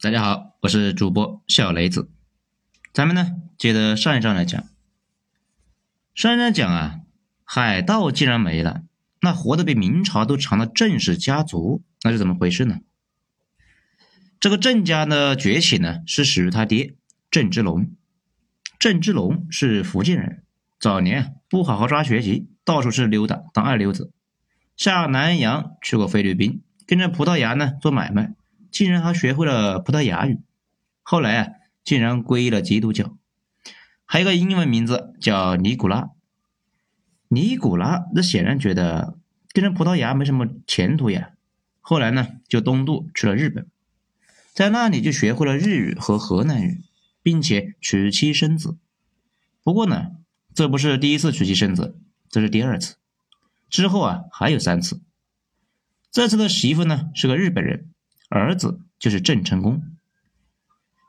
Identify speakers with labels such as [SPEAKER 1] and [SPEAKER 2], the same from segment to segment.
[SPEAKER 1] 大家好，我是主播小雷子。咱们呢，接着上一章来讲。上一章讲啊，海盗既然没了，那活得比明朝都长的郑氏家族，那是怎么回事呢？这个郑家的崛起呢，是始于他爹郑芝龙。郑芝龙是福建人，早年不好好抓学习，到处是溜达当二流子，下南洋去过菲律宾，跟着葡萄牙呢做买卖。竟然还学会了葡萄牙语，后来啊，竟然皈依了基督教，还有个英文名字叫尼古拉。尼古拉那显然觉得跟着葡萄牙没什么前途呀，后来呢，就东渡去了日本，在那里就学会了日语和河南语，并且娶妻生子。不过呢，这不是第一次娶妻生子，这是第二次。之后啊，还有三次。这次的媳妇呢，是个日本人。儿子就是郑成功。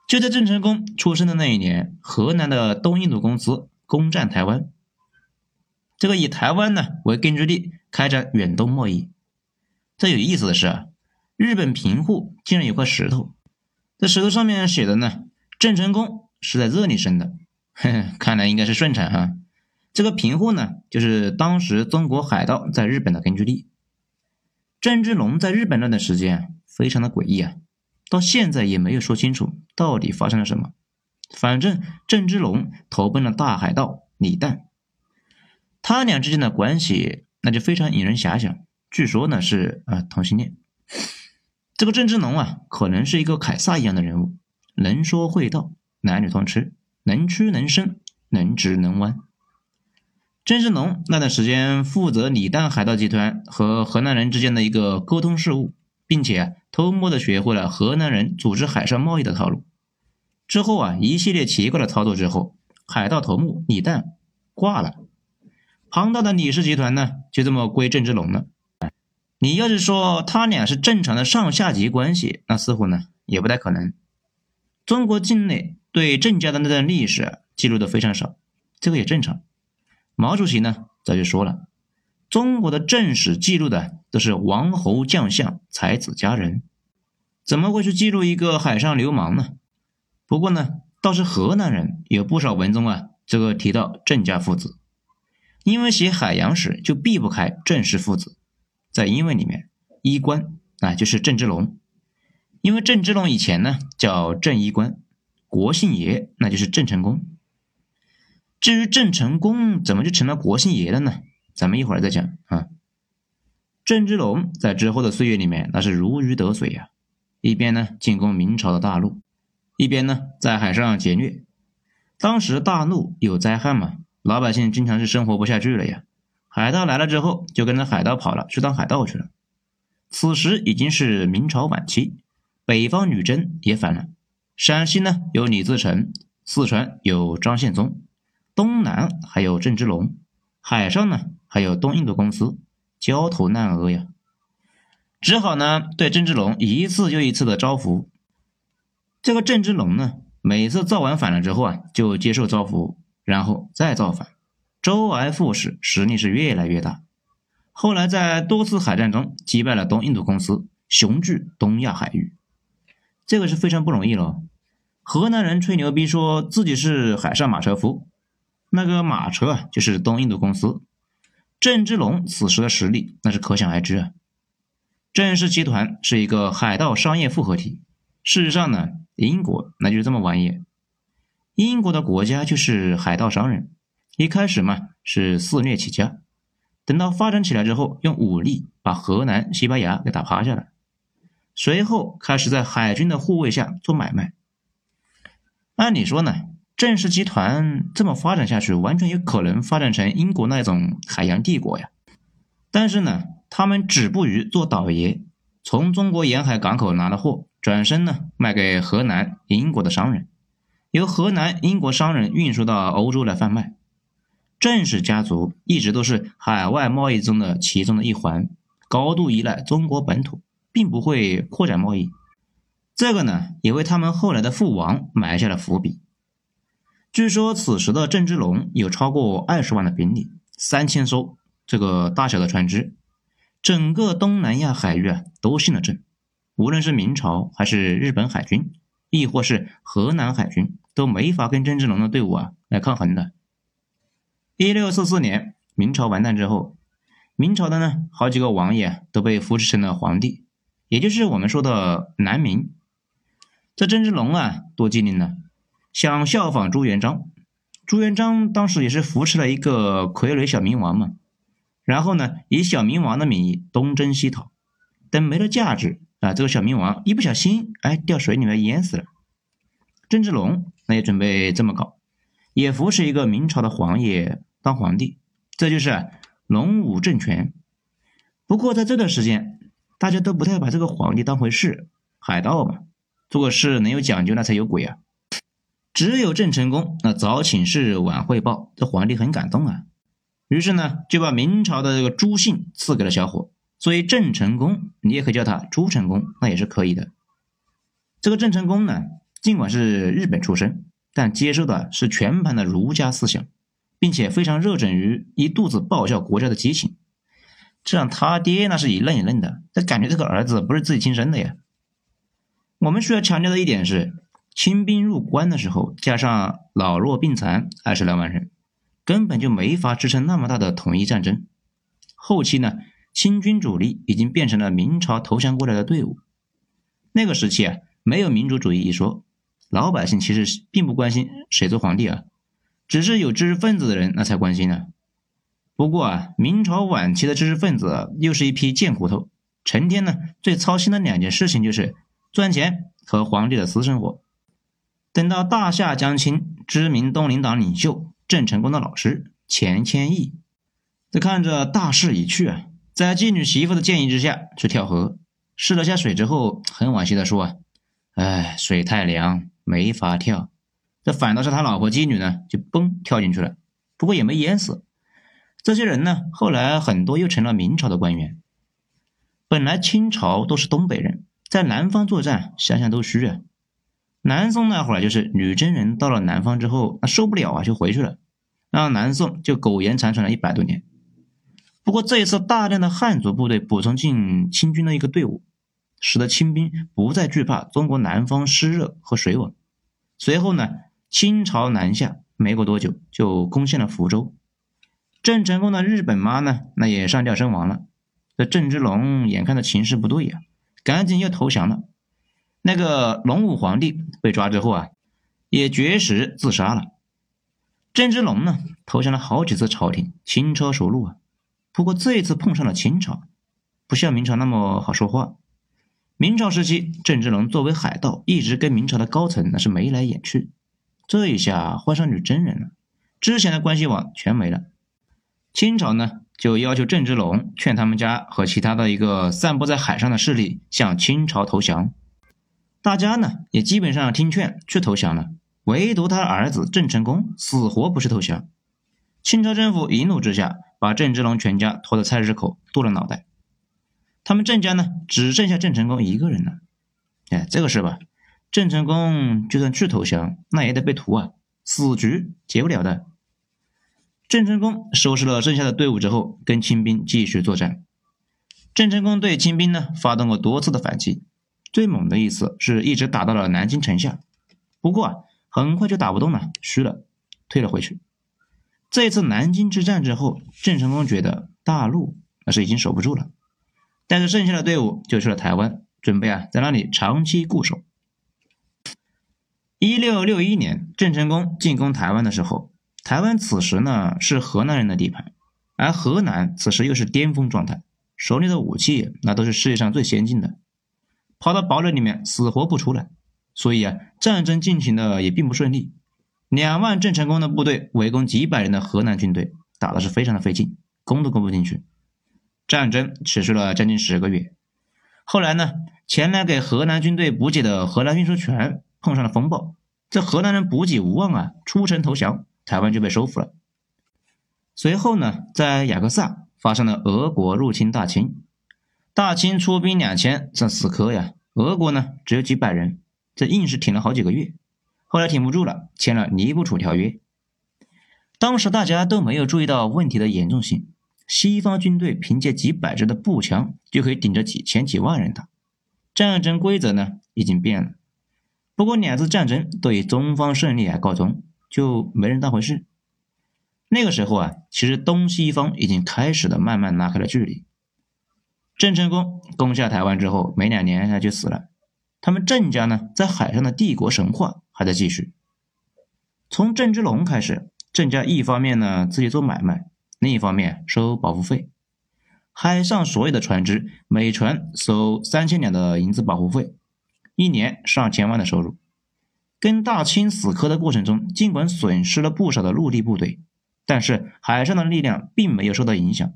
[SPEAKER 1] 就在郑成功出生的那一年，河南的东印度公司攻占台湾，这个以台湾呢为根据地开展远东贸易。最有意思的是啊，日本平户竟然有块石头，这石头上面写的呢，郑成功是在这里生的，看来应该是顺产哈。这个平户呢，就是当时中国海盗在日本的根据地。郑芝龙在日本那段时间。非常的诡异啊，到现在也没有说清楚到底发生了什么。反正郑芝龙投奔了大海盗李旦，他俩之间的关系那就非常引人遐想。据说呢是啊同性恋。这个郑芝龙啊，可能是一个凯撒一样的人物，能说会道，男女通吃，能屈能伸，能直能弯。郑芝龙那段时间负责李旦海盗集团和河南人之间的一个沟通事务。并且偷摸的学会了河南人组织海上贸易的套路。之后啊，一系列奇怪的操作之后，海盗头目李旦挂了，庞大的李氏集团呢，就这么归郑芝龙了。你要是说他俩是正常的上下级关系，那似乎呢也不太可能。中国境内对郑家的那段历史记录的非常少，这个也正常。毛主席呢早就说了。中国的正史记录的都是王侯将相、才子佳人，怎么会去记录一个海上流氓呢？不过呢，倒是河南人有不少文中啊，这个提到郑家父子，因为写海洋史就避不开郑氏父子。在英文里面，衣冠啊就是郑芝龙，因为郑芝龙以前呢叫郑衣冠，国姓爷那就是郑成功。至于郑成功怎么就成了国姓爷了呢？咱们一会儿再讲啊。郑芝龙在之后的岁月里面，那是如鱼得水呀，一边呢进攻明朝的大陆，一边呢在海上劫掠。当时大陆有灾害嘛，老百姓经常是生活不下去了呀。海盗来了之后，就跟着海盗跑了，去当海盗去了。此时已经是明朝晚期，北方女真也反了。陕西呢有李自成，四川有张献忠，东南还有郑芝龙，海上呢。还有东印度公司焦头烂额呀，只好呢对郑芝龙一次又一次的招抚。这个郑芝龙呢，每次造完反了之后啊，就接受招抚，然后再造反，周而复始，实力是越来越大。后来在多次海战中击败了东印度公司，雄踞东亚海域，这个是非常不容易了。河南人吹牛逼说自己是海上马车夫，那个马车啊就是东印度公司。郑芝龙此时的实力那是可想而知啊！郑氏集团是一个海盗商业复合体。事实上呢，英国那就是这么玩意。英国的国家就是海盗商人，一开始嘛是肆虐起家，等到发展起来之后，用武力把荷兰、西班牙给打趴下了，随后开始在海军的护卫下做买卖。按理说呢。郑氏集团这么发展下去，完全有可能发展成英国那种海洋帝国呀。但是呢，他们止步于做倒爷，从中国沿海港口拿了货，转身呢卖给河南、英国的商人，由河南、英国商人运输到欧洲来贩卖。郑氏家族一直都是海外贸易中的其中的一环，高度依赖中国本土，并不会扩展贸易。这个呢，也为他们后来的覆亡埋下了伏笔。据说此时的郑芝龙有超过二十万的兵力，三千艘这个大小的船只，整个东南亚海域啊都姓了郑。无论是明朝还是日本海军，亦或是河南海军，都没法跟郑芝龙的队伍啊来抗衡的。一六四四年，明朝完蛋之后，明朝的呢好几个王爷都被扶持成了皇帝，也就是我们说的南明。这郑芝龙啊多机灵呢，想效仿朱元璋。朱元璋当时也是扶持了一个傀儡小明王嘛，然后呢以小明王的名义东征西讨，等没了价值啊，这个小明王一不小心哎掉水里面淹死了。郑芝龙那也准备这么搞，也扶持一个明朝的皇爷当皇帝，这就是龙武政权。不过在这段时间，大家都不太把这个皇帝当回事，海盗嘛，做个事能有讲究那才有鬼啊。只有郑成功那早请示晚汇报，这皇帝很感动啊，于是呢就把明朝的这个朱姓赐给了小伙，所以郑成功你也可以叫他朱成功，那也是可以的。这个郑成功呢，尽管是日本出身，但接受的是全盘的儒家思想，并且非常热忱于一肚子报效国家的激情，这让他爹那是一愣一愣的，他感觉这个儿子不是自己亲生的呀。我们需要强调的一点是。清兵入关的时候，加上老弱病残二十来万人，根本就没法支撑那么大的统一战争。后期呢，清军主力已经变成了明朝投降过来的队伍。那个时期啊，没有民主主义一说，老百姓其实并不关心谁做皇帝啊，只是有知识分子的人那才关心呢。不过啊，明朝晚期的知识分子又是一批贱骨头，成天呢最操心的两件事情就是赚钱和皇帝的私生活。等到大夏将倾，知名东林党领袖郑成功的老师钱谦益，这看着大势已去啊，在妓女媳妇的建议之下去跳河，试了下水之后，很惋惜的说啊，哎，水太凉，没法跳。这反倒是他老婆妓女呢，就嘣跳进去了，不过也没淹死。这些人呢，后来很多又成了明朝的官员。本来清朝都是东北人，在南方作战，想想都虚啊。南宋那会儿，就是女真人到了南方之后，那受不了啊，就回去了，让南宋就苟延残喘了一百多年。不过这一次大量的汉族部队补充进清军的一个队伍，使得清兵不再惧怕中国南方湿热和水稳。随后呢，清朝南下，没过多久就攻陷了福州。郑成功的日本妈呢，那也上吊身亡了。这郑芝龙眼看着情势不对呀，赶紧又投降了。那个隆武皇帝被抓之后啊，也绝食自杀了。郑芝龙呢，投降了好几次朝廷，轻车熟路啊。不过这一次碰上了清朝，不像明朝那么好说话。明朝时期，郑芝龙作为海盗，一直跟明朝的高层那是眉来眼去。这一下换上女真人了，之前的关系网全没了。清朝呢，就要求郑芝龙劝他们家和其他的一个散布在海上的势力向清朝投降。大家呢也基本上听劝去投降了，唯独他儿子郑成功死活不是投降。清朝政府一怒之下，把郑芝龙全家拖到菜市口剁了脑袋。他们郑家呢只剩下郑成功一个人了。哎，这个是吧？郑成功就算去投降，那也得被屠啊，死局结不了的。郑成功收拾了剩下的队伍之后，跟清兵继续作战。郑成功对清兵呢发动过多次的反击。最猛的一次是一直打到了南京城下，不过啊，很快就打不动了，虚了，退了回去。这一次南京之战之后，郑成功觉得大陆那是已经守不住了，带着剩下的队伍就去了台湾，准备啊在那里长期固守。一六六一年，郑成功进攻台湾的时候，台湾此时呢是河南人的地盘，而河南此时又是巅峰状态，手里的武器那都是世界上最先进的。跑到堡垒里面死活不出来，所以啊，战争进行的也并不顺利。两万郑成功的部队围攻几百人的河南军队，打的是非常的费劲，攻都攻不进去。战争持续了将近十个月。后来呢，前来给河南军队补给的荷兰运输船碰上了风暴，这河南人补给无望啊，出城投降，台湾就被收复了。随后呢，在雅克萨发生了俄国入侵大清。大清出兵两千，这死磕呀！俄国呢只有几百人，这硬是挺了好几个月，后来挺不住了，签了《尼布楚条约》。当时大家都没有注意到问题的严重性，西方军队凭借几百支的步枪就可以顶着几千几万人打，战争规则呢已经变了。不过两次战争都以中方胜利而告终，就没人当回事。那个时候啊，其实东西方已经开始了慢慢拉开了距离。郑成功攻下台湾之后，没两年他就死了。他们郑家呢，在海上的帝国神话还在继续。从郑芝龙开始，郑家一方面呢自己做买卖，另一方面收保护费。海上所有的船只，每船收三千两的银子保护费，一年上千万的收入。跟大清死磕的过程中，尽管损失了不少的陆地部队，但是海上的力量并没有受到影响。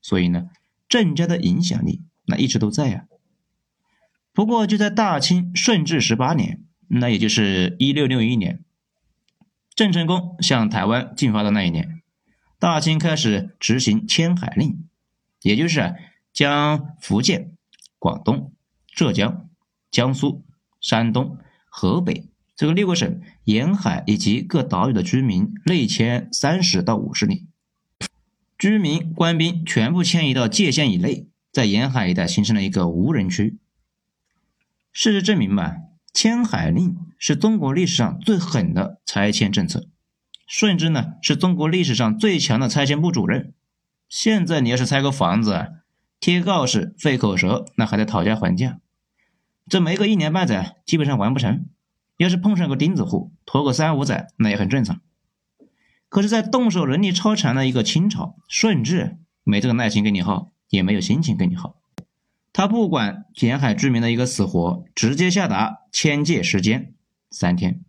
[SPEAKER 1] 所以呢。郑家的影响力那一直都在呀。不过就在大清顺治十八年，那也就是一六六一年，郑成功向台湾进发的那一年，大清开始执行迁海令，也就是将福建、广东、浙江、江苏、山东、河北这个六个省沿海以及各岛屿的居民内迁三十到五十里。居民、官兵全部迁移到界限以内，在沿海一带形成了一个无人区。事实证明吧，迁海令是中国历史上最狠的拆迁政策。顺治呢，是中国历史上最强的拆迁部主任。现在你要是拆个房子，贴告示、费口舌，那还得讨价还价，这没个一年半载，基本上完不成。要是碰上个钉子户，拖个三五载，那也很正常。可是，在动手能力超强的一个清朝，顺治没这个耐心跟你耗，也没有心情跟你耗。他不管沿海居民的一个死活，直接下达迁界时间三天。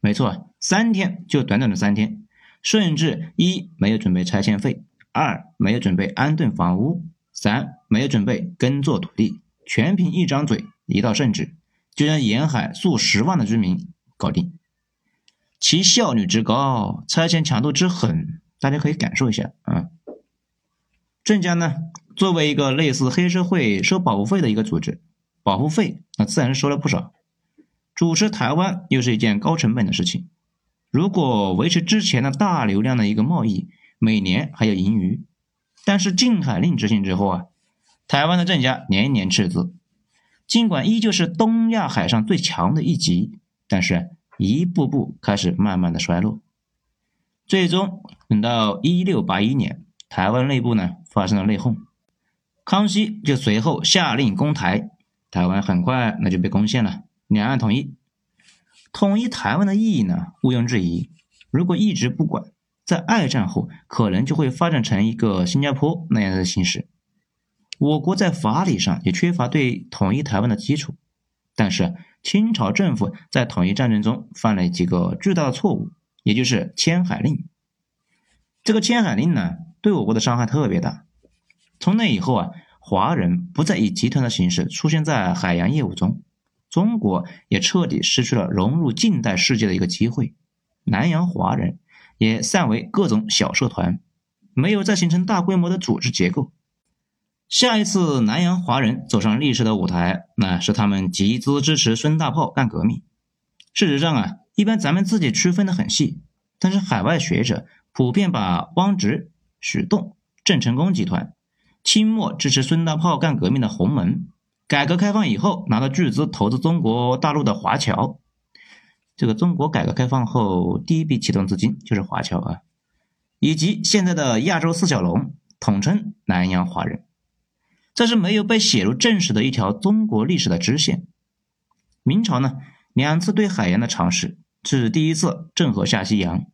[SPEAKER 1] 没错，三天，就短短的三天。顺治一没有准备拆迁费，二没有准备安顿房屋，三没有准备耕作土地，全凭一张嘴，一道圣旨，就将沿海数十万的居民搞定。其效率之高，拆迁强度之狠，大家可以感受一下啊。郑家呢，作为一个类似黑社会收保护费的一个组织，保护费那自然是收了不少。主持台湾又是一件高成本的事情，如果维持之前的大流量的一个贸易，每年还有盈余。但是禁海令执行之后啊，台湾的郑家年年赤字，尽管依旧是东亚海上最强的一级，但是。一步步开始慢慢的衰落，最终等到一六八一年，台湾内部呢发生了内讧，康熙就随后下令攻台，台湾很快那就被攻陷了，两岸统一。统一台湾的意义呢，毋庸置疑。如果一直不管，在二战后可能就会发展成一个新加坡那样的形式。我国在法理上也缺乏对统一台湾的基础，但是。清朝政府在统一战争中犯了几个巨大的错误，也就是迁海令。这个迁海令呢，对我国的伤害特别大。从那以后啊，华人不再以集团的形式出现在海洋业务中，中国也彻底失去了融入近代世界的一个机会。南洋华人也散为各种小社团，没有再形成大规模的组织结构。下一次南洋华人走上历史的舞台，那是他们集资支持孙大炮干革命。事实上啊，一般咱们自己区分的很细，但是海外学者普遍把汪直、许栋、郑成功集团、清末支持孙大炮干革命的洪门、改革开放以后拿到巨资投资中国大陆的华侨，这个中国改革开放后第一笔启动资金就是华侨啊，以及现在的亚洲四小龙，统称南洋华人。这是没有被写入正史的一条中国历史的支线。明朝呢，两次对海洋的尝试，是第一次郑和下西洋，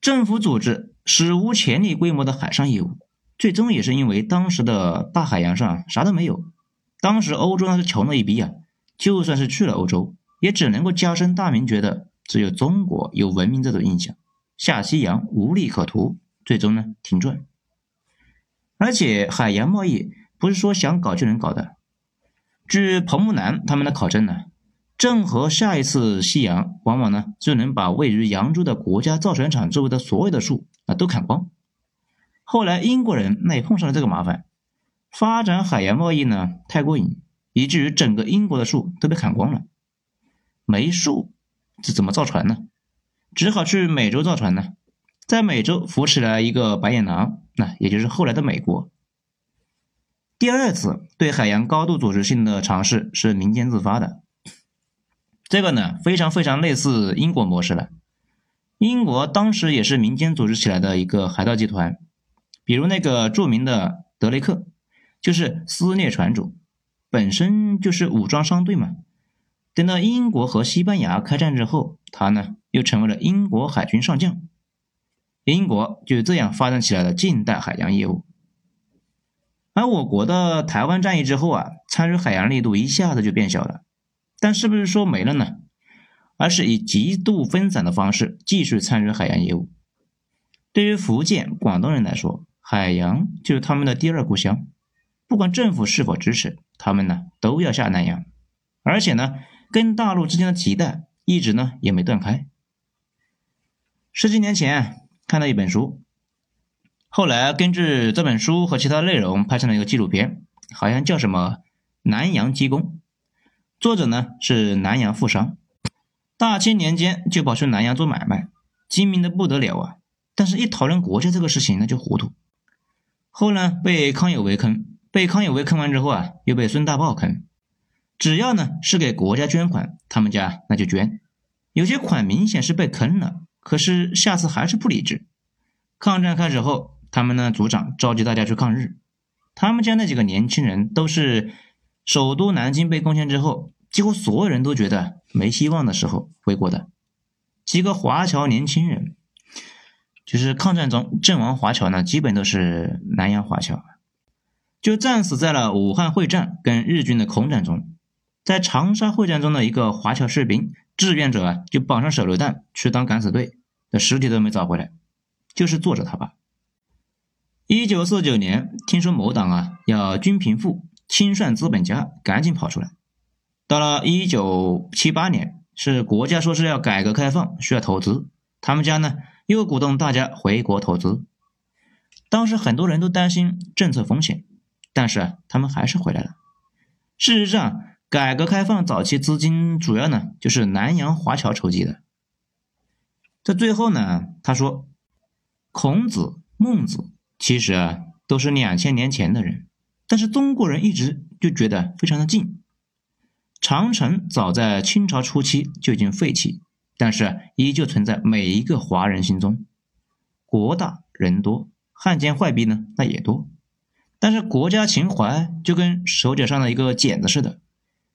[SPEAKER 1] 政府组织史无前例规模的海上业务，最终也是因为当时的大海洋上啥都没有，当时欧洲那是穷的一逼啊，就算是去了欧洲，也只能够加深大明觉得只有中国有文明这种印象，下西洋无利可图，最终呢停转。而且海洋贸易不是说想搞就能搞的。据彭木南他们的考证呢，郑和下一次西洋，往往呢就能把位于扬州的国家造船厂周围的所有的树啊都砍光。后来英国人那也碰上了这个麻烦，发展海洋贸易呢太过瘾，以至于整个英国的树都被砍光了。没树，这怎么造船呢？只好去美洲造船呢。在美洲扶持了一个白眼狼，那也就是后来的美国。第二次对海洋高度组织性的尝试是民间自发的，这个呢非常非常类似英国模式了。英国当时也是民间组织起来的一个海盗集团，比如那个著名的德雷克，就是撕裂船主，本身就是武装商队嘛。等到英国和西班牙开战之后，他呢又成为了英国海军上将。英国就这样发展起来了近代海洋业务。而我国的台湾战役之后啊，参与海洋力度一下子就变小了。但是不是说没了呢？而是以极度分散的方式继续参与海洋业务。对于福建、广东人来说，海洋就是他们的第二故乡。不管政府是否支持，他们呢都要下南洋，而且呢。跟大陆之间的脐带一直呢也没断开。十几年前看到一本书，后来根据这本书和其他内容拍成了一个纪录片，好像叫什么《南洋鸡公》，作者呢是南洋富商，大清年间就跑去南洋做买卖，精明的不得了啊！但是，一讨论国家这个事情，那就糊涂。后呢被康有为坑，被康有为坑完之后啊，又被孙大炮坑。只要呢是给国家捐款，他们家那就捐。有些款明显是被坑了，可是下次还是不理智。抗战开始后，他们呢组长召集大家去抗日。他们家那几个年轻人都是首都南京被攻陷之后，几乎所有人都觉得没希望的时候回国的。几个华侨年轻人，就是抗战中阵亡华侨呢，基本都是南洋华侨，就战死在了武汉会战跟日军的空战中。在长沙会战中的一个华侨士兵志愿者啊，就绑上手榴弹去当敢死队，的尸体都没找回来，就是作者他爸。一九四九年，听说某党啊要均贫富、清算资本家，赶紧跑出来。到了一九七八年，是国家说是要改革开放，需要投资，他们家呢又鼓动大家回国投资。当时很多人都担心政策风险，但是啊他们还是回来了。事实上。改革开放早期资金主要呢就是南洋华侨筹集的。在最后呢，他说，孔子、孟子其实啊都是两千年前的人，但是中国人一直就觉得非常的近。长城早在清朝初期就已经废弃，但是依旧存在每一个华人心中。国大人多，汉奸坏逼呢那也多，但是国家情怀就跟手脚上的一个茧子似的。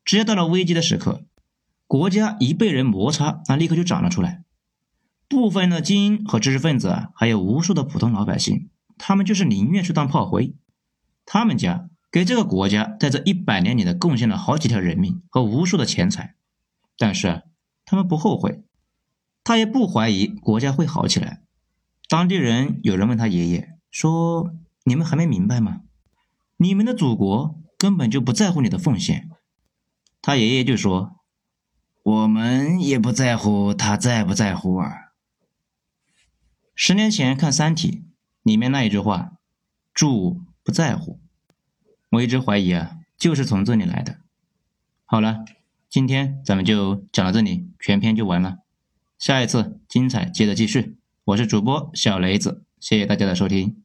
[SPEAKER 1] 只要到了危机的时刻，国家一被人摩擦，那立刻就长了出来。部分的精英和知识分子，还有无数的普通老百姓，他们就是宁愿去当炮灰。他们家给这个国家在这一百年里的贡献了好几条人命和无数的钱财，但是他们不后悔，他也不怀疑国家会好起来。当地人有人问他爷爷说：“你们还没明白吗？你们的祖国根本就不在乎你的奉献。”他爷爷就说：“我们也不在乎他在不在乎啊。”十年前看《三体》里面那一句话，“住不在乎”，我一直怀疑啊，就是从这里来的。好了，今天咱们就讲到这里，全篇就完了。下一次精彩接着继续。我是主播小雷子，谢谢大家的收听。